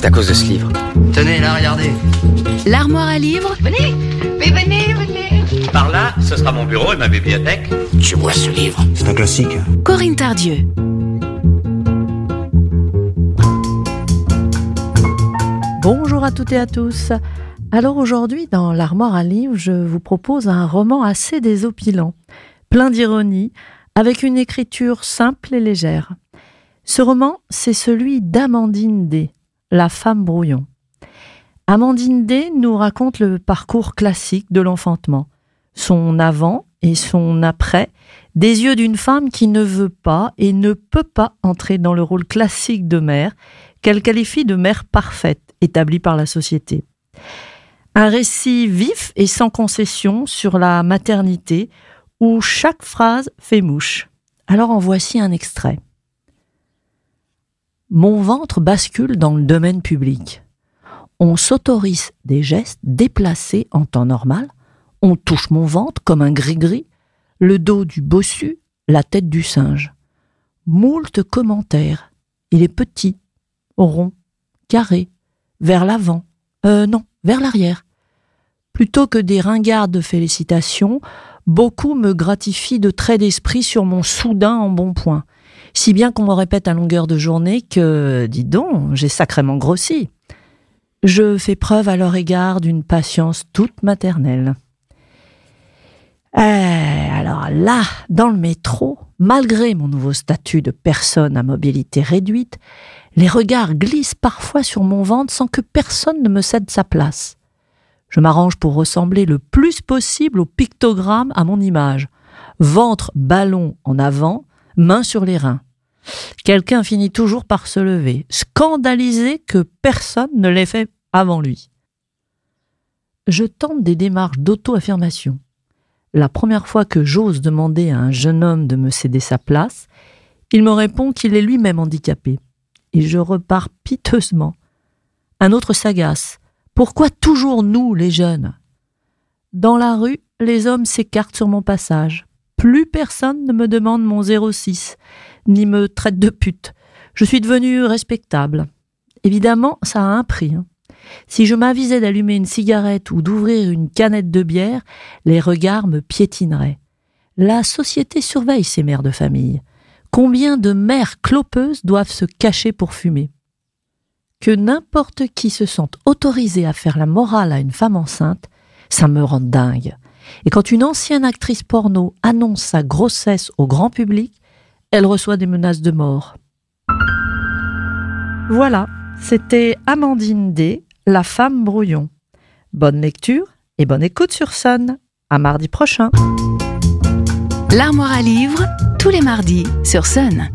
C'est à cause de ce livre. Tenez, là, regardez. L'armoire à livres Venez, mais venez, venez. Par là, ce sera mon bureau et ma bibliothèque. Tu vois ce livre? C'est un classique. Corinne Tardieu. Bonjour à toutes et à tous. Alors aujourd'hui, dans l'armoire à livres, je vous propose un roman assez désopilant, plein d'ironie, avec une écriture simple et légère. Ce roman, c'est celui d'Amandine D, La femme brouillon. Amandine D nous raconte le parcours classique de l'enfantement, son avant et son après, des yeux d'une femme qui ne veut pas et ne peut pas entrer dans le rôle classique de mère, qu'elle qualifie de mère parfaite, établie par la société. Un récit vif et sans concession sur la maternité, où chaque phrase fait mouche. Alors en voici un extrait. Mon ventre bascule dans le domaine public. On s'autorise des gestes déplacés en temps normal. On touche mon ventre comme un gris-gris, le dos du bossu, la tête du singe. Moult commentaires. Il est petit, rond, carré, vers l'avant. Euh, non, vers l'arrière. Plutôt que des ringards de félicitations, beaucoup me gratifient de traits d'esprit sur mon soudain en bon point. Si bien qu'on me répète à longueur de journée que, dis donc, j'ai sacrément grossi. Je fais preuve à leur égard d'une patience toute maternelle. Eh, alors là, dans le métro, malgré mon nouveau statut de personne à mobilité réduite, les regards glissent parfois sur mon ventre sans que personne ne me cède sa place. Je m'arrange pour ressembler le plus possible au pictogramme à mon image. Ventre ballon en avant, main sur les reins. Quelqu'un finit toujours par se lever, scandalisé que personne ne l'ait fait avant lui. Je tente des démarches d'auto-affirmation. La première fois que j'ose demander à un jeune homme de me céder sa place, il me répond qu'il est lui-même handicapé. Et je repars piteusement. Un autre s'agace. Pourquoi toujours nous, les jeunes? Dans la rue, les hommes s'écartent sur mon passage. Plus personne ne me demande mon 06, ni me traite de pute. Je suis devenue respectable. Évidemment, ça a un prix. Hein. Si je m'avisais d'allumer une cigarette ou d'ouvrir une canette de bière, les regards me piétineraient. La société surveille ces mères de famille. Combien de mères clopeuses doivent se cacher pour fumer? Que n'importe qui se sente autorisé à faire la morale à une femme enceinte, ça me rend dingue. Et quand une ancienne actrice porno annonce sa grossesse au grand public, elle reçoit des menaces de mort. Voilà, c'était Amandine D, La femme brouillon. Bonne lecture et bonne écoute sur Sun. À mardi prochain. L'armoire à livres, tous les mardis sur Sun.